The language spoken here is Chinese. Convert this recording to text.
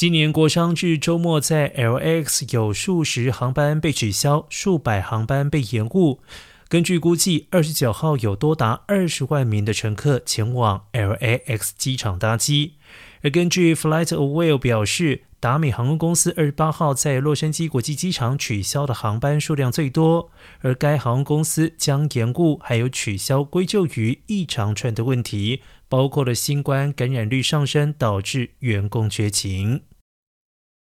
今年国商至周末，在 LAX 有数十航班被取消，数百航班被延误。根据估计，二十九号有多达二十万名的乘客前往 LAX 机场搭机。而根据 FlightAware 表示，达美航空公司二十八号在洛杉矶国际机场取消的航班数量最多，而该航空公司将延误还有取消归咎于一长串的问题，包括了新冠感染率上升导致员工缺勤。